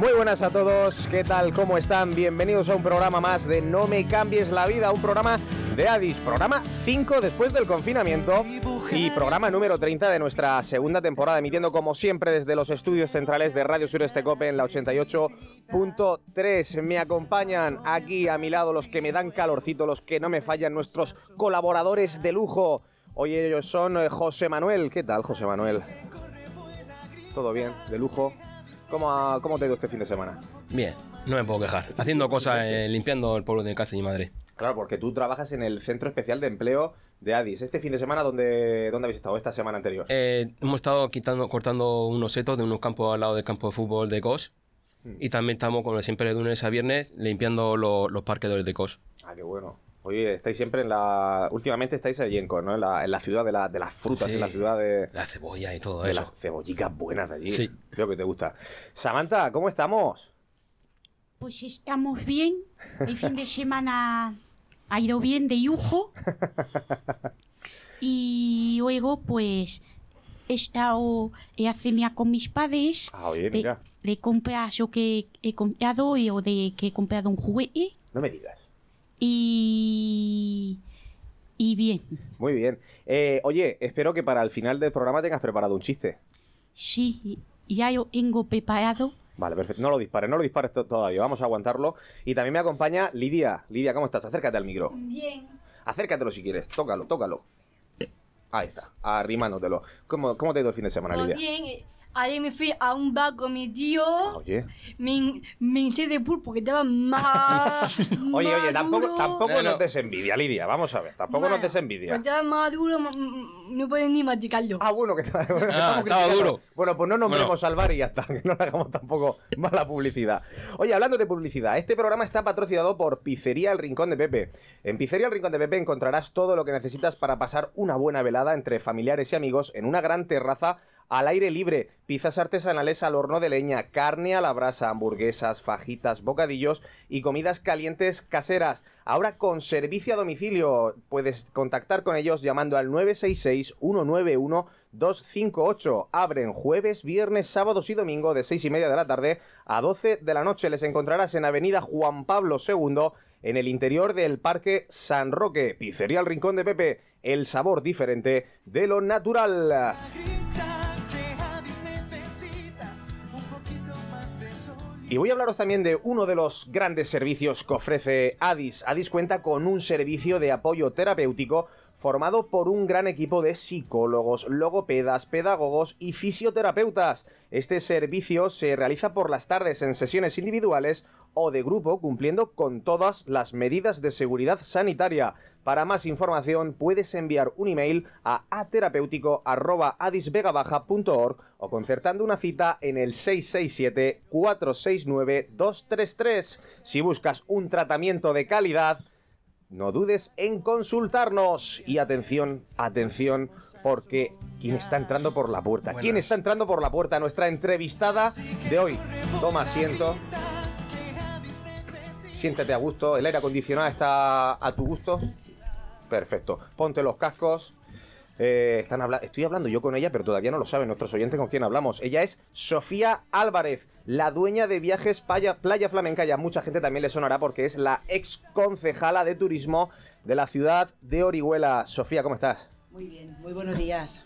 Muy buenas a todos, ¿qué tal? ¿Cómo están? Bienvenidos a un programa más de No me cambies la vida, un programa de Addis, programa 5 después del confinamiento y programa número 30 de nuestra segunda temporada, emitiendo como siempre desde los estudios centrales de Radio Sureste Cope en la 88.3. Me acompañan aquí a mi lado los que me dan calorcito, los que no me fallan, nuestros colaboradores de lujo. Hoy ellos son eh, José Manuel. ¿Qué tal, José Manuel? ¿Todo bien? ¿De lujo? ¿Cómo, cómo te ha ido este fin de semana? Bien, no me puedo quejar. Haciendo cosas, eh, limpiando el pueblo de casa de mi madre. Claro, porque tú trabajas en el Centro Especial de Empleo de Addis. Este fin de semana, ¿dónde, dónde habéis estado? Esta semana anterior. Eh, hemos estado quitando, cortando unos setos de unos campos al lado del campo de fútbol de COS. Y también estamos, como siempre, de lunes a viernes, limpiando lo- los parquedores de COS. Ah, qué bueno. Oye, estáis siempre en la... Últimamente estáis allí en ¿no? En la, en la ciudad de, la- de las frutas, Sí. en la ciudad de... La cebolla y todo De eso. las cebollicas buenas de allí. Sí. Creo que te gusta. Samantha, ¿cómo estamos? Pues estamos bien. El fin de semana ha ido bien de lujo. Y luego, pues, he estado he a cenar con mis padres. Ah, oye, de, mira. de comprar lo que he comprado y, o de que he comprado un juguete. No me digas. Y. Y bien. Muy bien. Eh, oye, espero que para el final del programa tengas preparado un chiste. Sí, ya lo tengo preparado. Vale, perfecto. No lo dispares, no lo dispares to- todavía. Vamos a aguantarlo. Y también me acompaña Lidia. Lidia, ¿cómo estás? Acércate al micro. Bien. Acércatelo si quieres. Tócalo, tócalo. Ahí está, arrimándotelo. ¿Cómo, cómo te ha ido el fin de semana, Lidia? bien. Ayer me fui a un bar con mi tío. Ah, oye. Me, me hice de pulpo que estaba más. Oye, oye, tampoco, duro. tampoco No, nos no. des envidia, Lidia. Vamos a ver, tampoco nos Bueno, des envidia. pues Estaba más duro, no puedes ni masticarlo. Ah, bueno, que está- bueno, estamos estaba criticando. duro. Bueno, pues no nombremos Bueno. al bar y ya está, que no le hagamos tampoco mala publicidad. Oye, hablando de publicidad, este programa está patrocinado por Pizzería El Rincón de Pepe. En Pizzería El Rincón de Pepe encontrarás todo lo que necesitas para pasar una buena velada entre familiares y amigos en una gran terraza al aire libre, pizzas artesanales al horno de leña, carne a la brasa, hamburguesas, fajitas, bocadillos y comidas calientes caseras. Ahora con servicio a domicilio. Puedes contactar con ellos llamando al 966-191-258. Abren jueves, viernes, sábados y domingo de 6 y media de la tarde a 12 de la noche. Les encontrarás en Avenida Juan Pablo II en el interior del Parque San Roque. Pizzería El Rincón de Pepe. El sabor diferente de lo natural. Y voy a hablaros también de uno de los grandes servicios que ofrece Addis. Addis cuenta con un servicio de apoyo terapéutico formado por un gran equipo de psicólogos, logopedas, pedagogos y fisioterapeutas. Este servicio se realiza por las tardes en sesiones individuales o de grupo cumpliendo con todas las medidas de seguridad sanitaria. Para más información puedes enviar un email a aterapéutico@adisvegabaja.org o concertando una cita en el 667-469-233. Si buscas un tratamiento de calidad, no dudes en consultarnos. Y atención, atención, porque ¿quién está entrando por la puerta? ¿Quién está entrando por la puerta? Nuestra entrevistada de hoy. Toma asiento. Siéntate a gusto. El aire acondicionado está a tu gusto. Perfecto. Ponte los cascos. Eh, están habla- Estoy hablando yo con ella, pero todavía no lo saben nuestros oyentes con quién hablamos. Ella es Sofía Álvarez, la dueña de Viajes Playa, Playa Flamenca. Y a mucha gente también le sonará porque es la ex concejala de turismo de la ciudad de Orihuela. Sofía, ¿cómo estás? Muy bien, muy buenos días.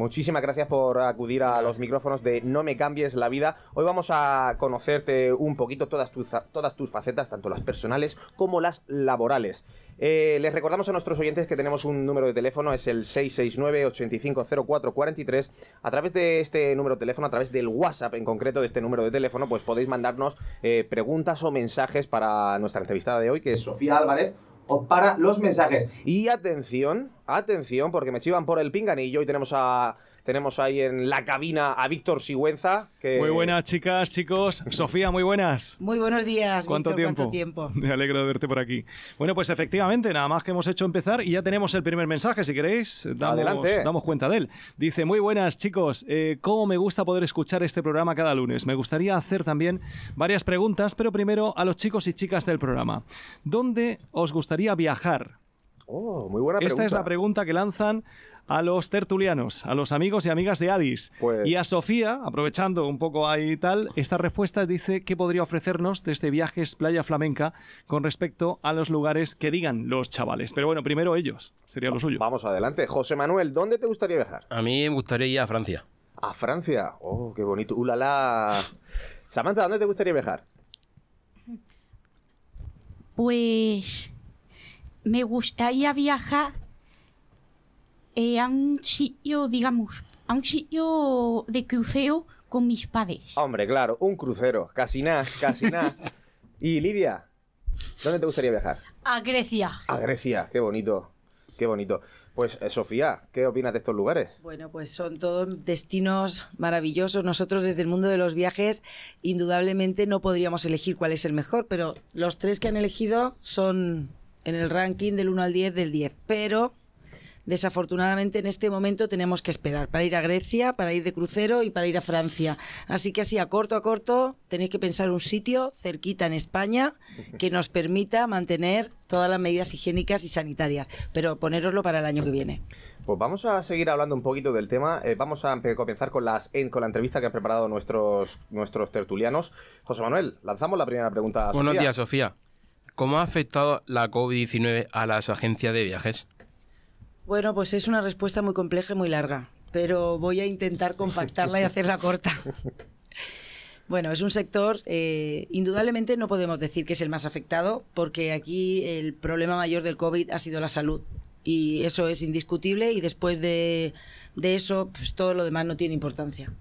Muchísimas gracias por acudir a los micrófonos de No me cambies la vida. Hoy vamos a conocerte un poquito todas tus, todas tus facetas, tanto las personales como las laborales. Eh, les recordamos a nuestros oyentes que tenemos un número de teléfono, es el 669-850443. A través de este número de teléfono, a través del WhatsApp en concreto de este número de teléfono, pues podéis mandarnos eh, preguntas o mensajes para nuestra entrevistada de hoy, que es Sofía Álvarez o para los mensajes. Y atención, Atención, porque me chivan por el pinganillo y tenemos a tenemos ahí en la cabina a Víctor Sigüenza. Que... Muy buenas, chicas, chicos. Sofía, muy buenas. Muy buenos días, ¿Cuánto Víctor, tiempo? ¿Cuánto tiempo? Me alegro de verte por aquí. Bueno, pues efectivamente, nada más que hemos hecho empezar y ya tenemos el primer mensaje, si queréis, damos, Adelante. damos cuenta de él. Dice, muy buenas chicos, eh, ¿cómo me gusta poder escuchar este programa cada lunes? Me gustaría hacer también varias preguntas, pero primero a los chicos y chicas del programa. ¿Dónde os gustaría viajar? Oh, muy buena pregunta. Esta es la pregunta que lanzan a los tertulianos, a los amigos y amigas de Addis. Pues- Y a Sofía, aprovechando un poco ahí y tal, esta respuesta dice que podría ofrecernos desde viajes Playa Flamenca con respecto a los lugares que digan los chavales. Pero bueno, primero ellos, sería lo suyo. Vamos adelante. José Manuel, ¿dónde te gustaría viajar? A mí me gustaría ir a Francia. A Francia. Oh, qué bonito. ¡Ulala! Samantha, ¿dónde te gustaría viajar? Pues me gustaría viajar eh, a un sitio, digamos, a un sitio de crucero con mis padres. Hombre, claro, un crucero. Casi nada, casi nada. y Lidia, ¿dónde te gustaría viajar? A Grecia. A Grecia. Qué bonito. Qué bonito. Pues, eh, Sofía, ¿qué opinas de estos lugares? Bueno, pues son todos destinos maravillosos. Nosotros desde el mundo de los viajes, indudablemente no podríamos elegir cuál es el mejor, pero los tres que han elegido son en el ranking del 1 al 10 del 10. Pero desafortunadamente en este momento tenemos que esperar para ir a Grecia, para ir de crucero y para ir a Francia. Así que así a corto a corto tenéis que pensar un sitio cerquita en España que nos permita mantener todas las medidas higiénicas y sanitarias, pero ponéroslo para el año que viene. Pues vamos a seguir hablando un poquito del tema. Eh, vamos a comenzar con, las, en- con la entrevista que han preparado nuestros, nuestros tertulianos. José Manuel, lanzamos la primera pregunta a Buenos Sofía. días, Sofía. ¿Cómo ha afectado la COVID-19 a las agencias de viajes? Bueno, pues es una respuesta muy compleja y muy larga, pero voy a intentar compactarla y hacerla corta. Bueno, es un sector, eh, indudablemente no podemos decir que es el más afectado, porque aquí el problema mayor del COVID ha sido la salud. Y eso es indiscutible y después de, de eso, pues todo lo demás no tiene importancia.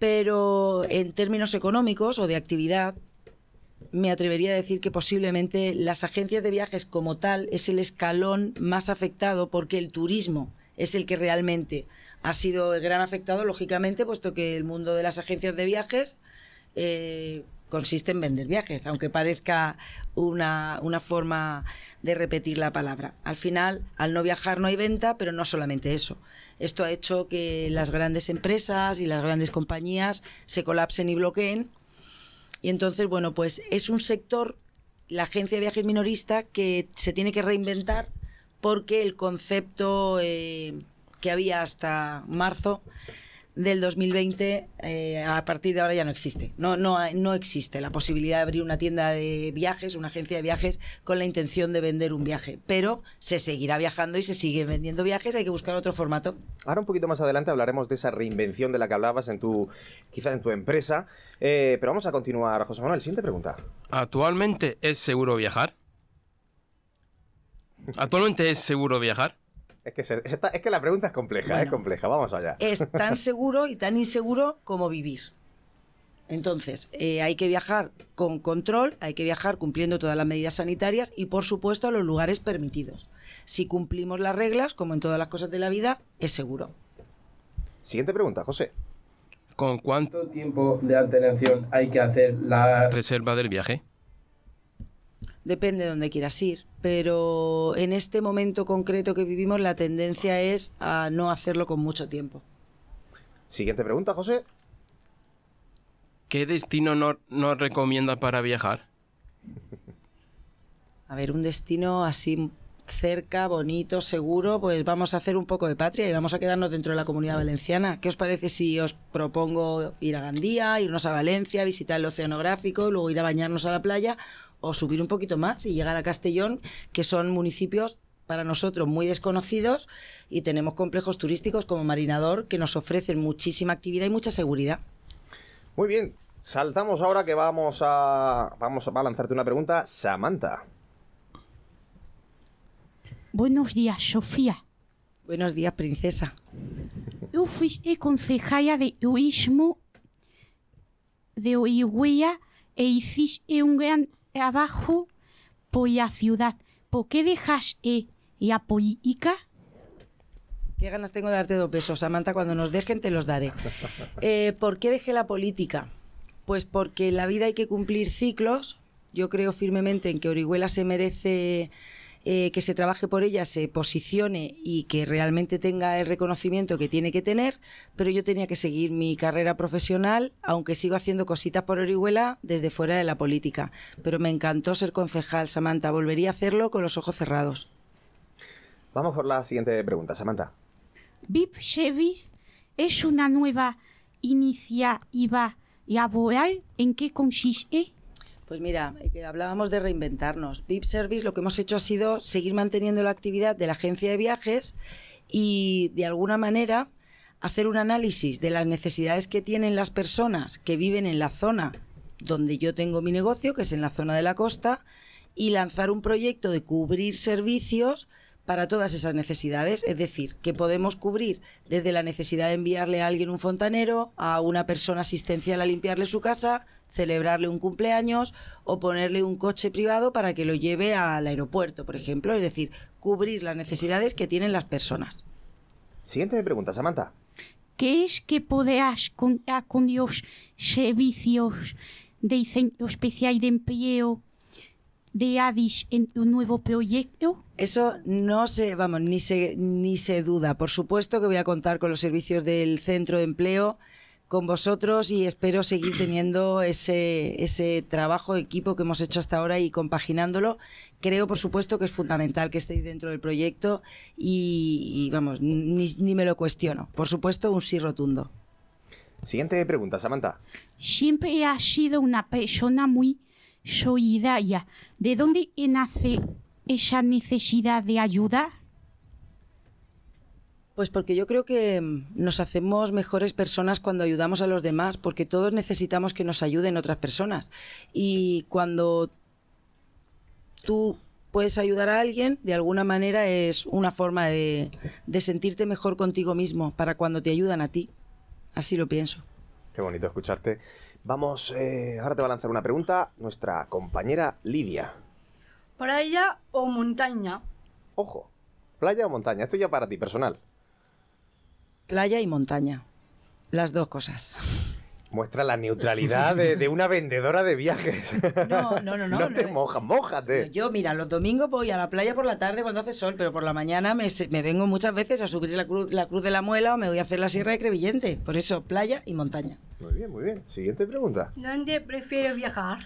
Pero en términos económicos o de actividad, me atrevería a decir que posiblemente las agencias de viajes como tal es el escalón más afectado porque el turismo es el que realmente ha sido el gran afectado, lógicamente, puesto que el mundo de las agencias de viajes eh, consiste en vender viajes, aunque parezca una, una forma de repetir la palabra. Al final, al no viajar no hay venta, pero no solamente eso. Esto ha hecho que las grandes empresas y las grandes compañías se colapsen y bloqueen y entonces, bueno, pues es un sector, la agencia de viajes minorista, que se tiene que reinventar porque el concepto eh, que había hasta marzo del 2020, eh, a partir de ahora ya no existe. No, no, no existe la posibilidad de abrir una tienda de viajes, una agencia de viajes, con la intención de vender un viaje. Pero se seguirá viajando y se siguen vendiendo viajes, hay que buscar otro formato. Ahora un poquito más adelante hablaremos de esa reinvención de la que hablabas en tu, quizá en tu empresa. Eh, pero vamos a continuar, José Manuel. Siguiente pregunta. ¿Actualmente es seguro viajar? ¿Actualmente es seguro viajar? Es que, se- es que la pregunta es compleja, es compleja. Vamos allá. es tan seguro y tan inseguro como vivir. Entonces, eh, hay que viajar con control, hay que viajar cumpliendo todas las medidas sanitarias y, por supuesto, a los lugares permitidos. Si cumplimos las reglas, como en todas las cosas de la vida, es seguro. Siguiente pregunta, José. ¿Con cuánto tiempo de antelación hay que hacer la reserva del viaje? Depende de dónde quieras ir, pero en este momento concreto que vivimos, la tendencia es a no hacerlo con mucho tiempo. Siguiente pregunta, José. ¿Qué destino no- nos recomienda para viajar? A ver, un destino así cerca, bonito, seguro, pues vamos a hacer un poco de patria y vamos a quedarnos dentro de la comunidad valenciana. ¿Qué os parece si os propongo ir a Gandía, irnos a Valencia, visitar el oceanográfico, luego ir a bañarnos a la playa o subir un poquito más y llegar a Castellón, que son municipios para nosotros muy desconocidos y tenemos complejos turísticos como Marinador que nos ofrecen muchísima actividad y mucha seguridad. Muy bien. Saltamos ahora que vamos a. Vamos a, lanzarte una pregunta. Samantha. Buenos días, Sofía. Buenos días, princesa. Yo fui concejala de turismo de Orihuela e hiciste un gran trabajo por la ciudad. ¿Por qué dejaste la política? Qué ganas tengo de darte dos besos, Samantha. Cuando nos dejen te los daré. Eh, ¿Por qué dejé la política? Pues porque en la vida hay que cumplir ciclos. Yo creo firmemente en que Orihuela se merece eh, que se trabaje por ella, se posicione y que realmente tenga el reconocimiento que tiene que tener, pero yo tenía que seguir mi carrera profesional, aunque sigo haciendo cositas por Orihuela desde fuera de la política. Pero me encantó ser concejal, Samantha. Volvería a hacerlo con los ojos cerrados. Vamos por la siguiente pregunta, Samantha. VIP Service es una nueva iniciativa laboral. ¿En qué consiste? Pues mira, eh, hablábamos de reinventarnos. VIP Service lo que hemos hecho ha sido seguir manteniendo la actividad de la agencia de viajes y de alguna manera hacer un análisis de las necesidades que tienen las personas que viven en la zona donde yo tengo mi negocio, que es en la zona de la costa, y lanzar un proyecto de cubrir servicios para todas esas necesidades. Es decir, que podemos cubrir desde la necesidad de enviarle a alguien un fontanero, a una persona asistencial a limpiarle su casa, celebrarle un cumpleaños o ponerle un coche privado para que lo lleve al aeropuerto, por ejemplo. Es decir, cubrir las necesidades que tienen las personas. Siguiente pregunta, Samantha. ¿Qué es que podrás contar con los servicios del Centro Especial de Empleo de Addis en tu nuevo proyecto? Eso no se, vamos, ni se, ni se duda. Por supuesto que voy a contar con los servicios del centro de empleo, con vosotros y espero seguir teniendo ese, ese trabajo de equipo que hemos hecho hasta ahora y compaginándolo. Creo, por supuesto, que es fundamental que estéis dentro del proyecto y, y, vamos, ni, ni me lo cuestiono. Por supuesto, un sí rotundo. Siguiente pregunta, Samantha. Siempre has sido una persona muy solidaria. ¿De dónde nace esa necesidad de ayudar? Pues porque yo creo que mm, nos hacemos mejores personas cuando ayudamos a los demás, porque todos necesitamos que nos ayuden otras personas. Y cuando tú puedes ayudar a alguien, de alguna manera es una forma de, de sentirte mejor contigo mismo para cuando te ayudan a ti. Así lo pienso. Qué bonito escucharte. Vamos, eh, ahora te va a lanzar una pregunta nuestra compañera Lidia. ¿Playa o montaña? Ojo, playa o montaña, esto ya para ti, personal. Playa y montaña. Las dos cosas. Muestra la neutralidad de, de una vendedora de viajes. No, no, no, no. No te no. mojas, mójate. Yo, mira, los domingos voy a la playa por la tarde cuando hace sol, pero por la mañana me, se- me vengo muchas veces a subir la cruz, la cruz de la muela o me voy a hacer la sierra de Crevillente. Por eso, playa y montaña. Muy bien, muy bien. Siguiente pregunta. ¿Dónde prefieres viajar?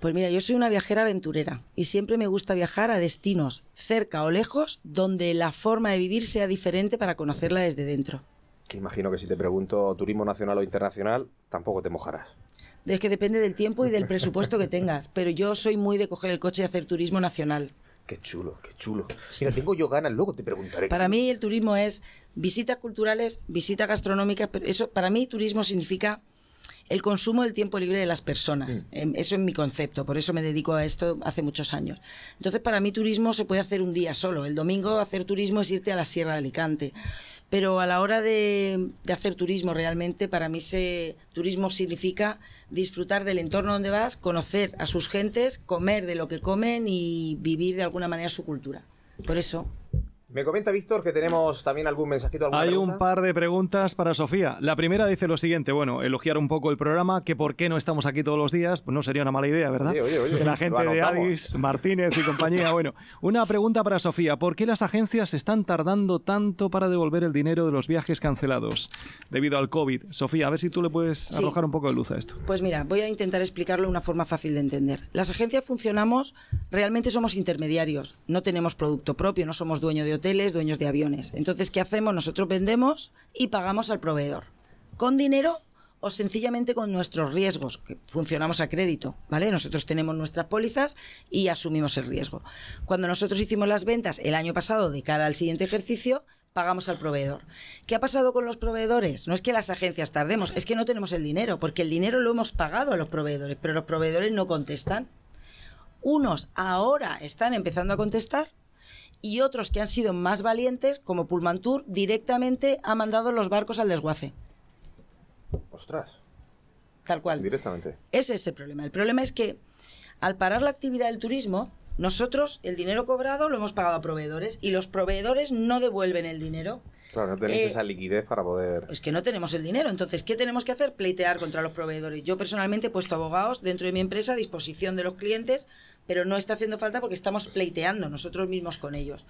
Pues mira, yo soy una viajera aventurera y siempre me gusta viajar a destinos cerca o lejos donde la forma de vivir sea diferente para conocerla desde dentro. Imagino que si te pregunto turismo nacional o internacional, tampoco te mojarás. Es que depende del tiempo y del presupuesto que tengas, pero yo soy muy de coger el coche y hacer turismo nacional. Qué chulo, qué chulo. Mira, tengo yo ganas, luego te preguntaré. Para mí el turismo es visitas culturales, visitas gastronómicas, pero eso para mí turismo significa el consumo del tiempo libre de las personas. Em, Eso es mi concepto, por eso me dedico a esto hace muchos años. Entonces, para mí turismo se puede hacer un día solo. El domingo hacer turismo es irte a la Sierra de Alicante. Pero a la hora de, de hacer turismo realmente, para mí se, turismo significa disfrutar del entorno donde vas, conocer a sus gentes, comer de lo que comen y vivir de alguna manera su cultura. Por eso, Me comenta Víctor que tenemos también algún mensajito, alguna Hay pregunta? un par de preguntas para Sofía. La primera dice lo siguiente, bueno, elogiar un poco el programa, que por qué no estamos aquí todos los días, pues no sería una mala idea, ¿verdad? Oye, oye, oye, que la gente de. Addis, Martínez y compañía. Bueno, una pregunta para Sofía, ¿por qué las agencias están tardando tanto para devolver el dinero de los viajes cancelados debido al COVID? Sofía, a ver si tú le puedes Sí. arrojar un poco de luz a esto. Pues mira, voy a intentar explicarlo de una forma fácil de entender. Las agencias funcionamos, realmente somos intermediarios, no tenemos producto propio, no somos dueños de hoteles, dueños de aviones. Entonces, ¿qué hacemos? Nosotros vendemos y pagamos al proveedor. ¿Con dinero o sencillamente con nuestros riesgos? Que funcionamos a crédito, ¿vale? Nosotros tenemos nuestras pólizas y asumimos el riesgo. Cuando nosotros hicimos las ventas el año pasado de cara al siguiente ejercicio, pagamos al proveedor. ¿Qué ha pasado con los proveedores? No es que las agencias tardemos, es que no tenemos el dinero, porque el dinero lo hemos pagado a los proveedores, pero los proveedores no contestan. Unos ahora están empezando a contestar y otros que han sido más valientes, como Pullmantur, directamente ha mandado los barcos al desguace. Ostras, Tal cual. directamente. Ese es el problema. El problema es que al parar la actividad del turismo, Nosotros el dinero cobrado lo hemos pagado a proveedores y los proveedores no devuelven el dinero. Claro, no tenéis Eh, esa liquidez para poder. Es que no tenemos el dinero. Entonces, ¿qué tenemos que hacer? Pleitear contra los proveedores. Yo personalmente he puesto abogados dentro de mi empresa a disposición de los clientes, pero no está haciendo falta porque estamos pleiteando nosotros mismos con ellos.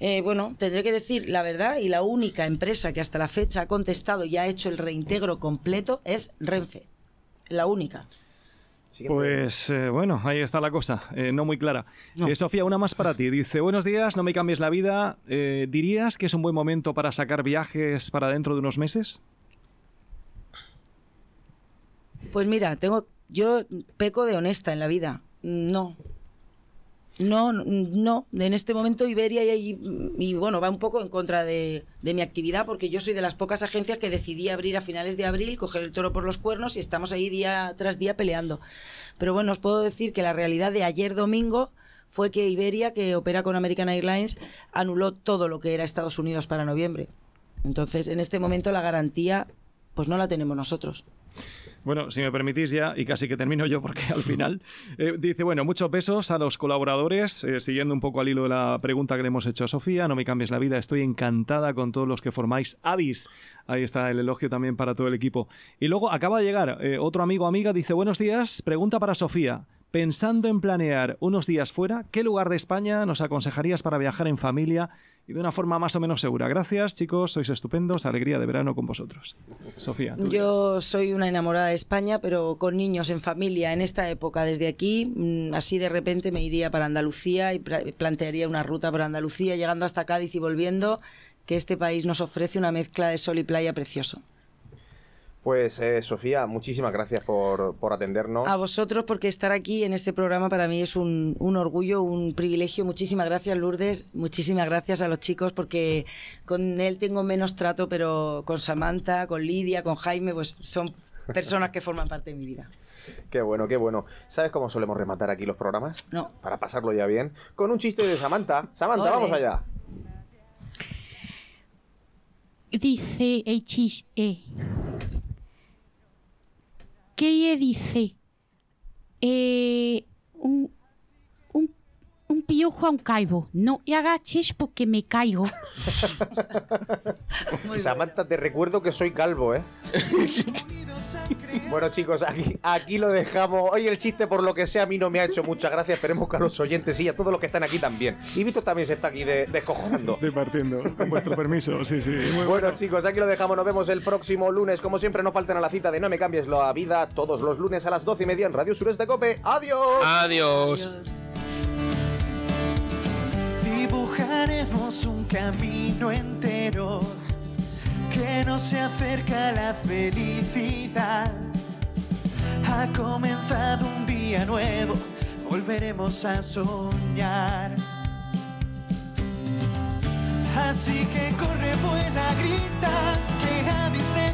Eh, bueno, tendré que decir la verdad y la única empresa que hasta la fecha ha contestado y ha hecho el reintegro completo es Renfe. La única. Pues eh, bueno, ahí está la cosa, eh, no muy clara. No. Eh, Sofía, una más para ti. Dice, buenos días, no me cambies la vida. Eh, ¿Dirías que es un buen momento para sacar viajes para dentro de unos meses? Pues mira, tengo yo peco de honesta en la vida. No. No, no. En este momento Iberia y, y, bueno, va un poco en contra de, de mi actividad porque yo soy de las pocas agencias que decidí abrir a finales de abril, coger el toro por los cuernos y estamos ahí día tras día peleando. Pero bueno, os puedo decir que la realidad de ayer domingo fue que Iberia, que opera con American Airlines, anuló todo lo que era Estados Unidos para noviembre. Entonces, en este momento la garantía, pues no la tenemos nosotros. Bueno, si me permitís ya, y casi que termino yo porque al final, eh, dice, bueno, muchos besos a los colaboradores, eh, siguiendo un poco al hilo de la pregunta que le hemos hecho a Sofía, no me cambies la vida, estoy encantada con todos los que formáis Addis. Ahí está el elogio también para todo el equipo. Y luego acaba de llegar eh, otro amigo amiga, dice, buenos días, pregunta para Sofía. Pensando en planear unos días fuera, ¿qué lugar de España nos aconsejarías para viajar en familia y de una forma más o menos segura? Gracias, chicos, sois estupendos, alegría de verano con vosotros. Sofía. tú Yo soy una enamorada de España, pero con niños en familia en esta época. Desde aquí, mm, así de repente me iría para Andalucía y pla- plantearía una ruta por Andalucía, llegando hasta Cádiz y volviendo, que este país nos ofrece una mezcla de sol y playa precioso. Pues, eh, Sofía, muchísimas gracias por, por atendernos. A vosotros, porque estar aquí en este programa para mí es un, un orgullo, un privilegio. Muchísimas gracias, Lourdes. Muchísimas gracias a los chicos, porque con él tengo menos trato, pero con Samantha, con Lidia, con Jaime, pues son personas que forman parte de mi vida. Qué bueno, qué bueno. ¿Sabes cómo solemos rematar aquí los programas? No. Para pasarlo ya bien. Con un chiste de Samantha. Samantha, Ole. vamos allá. Dice el ¿Qué le dice? Eh, un piojo a un calvo. No te agaches porque me caigo. Samantha, te recuerdo que soy calvo, ¿eh? bueno, chicos, aquí, aquí lo dejamos. Hoy el chiste, por lo que sea, a mí no me ha hecho mucha gracia. Esperemos que a los oyentes y a todos los que están aquí también. Y Víctor también se está aquí de- descojonando. Estoy partiendo, con vuestro permiso, sí, sí. Muy Bueno, chicos, aquí lo dejamos. Nos vemos el próximo lunes. Como siempre, no falten a la cita de No me cambies la vida todos los lunes a las 12 y media en Radio Sureste Cope. ¡Adiós! Adiós. Dibujaremos un camino entero que nos se acerca a la felicidad. Ha comenzado un día nuevo, volveremos a soñar. Así que corre, buena, grita, que Addis necesita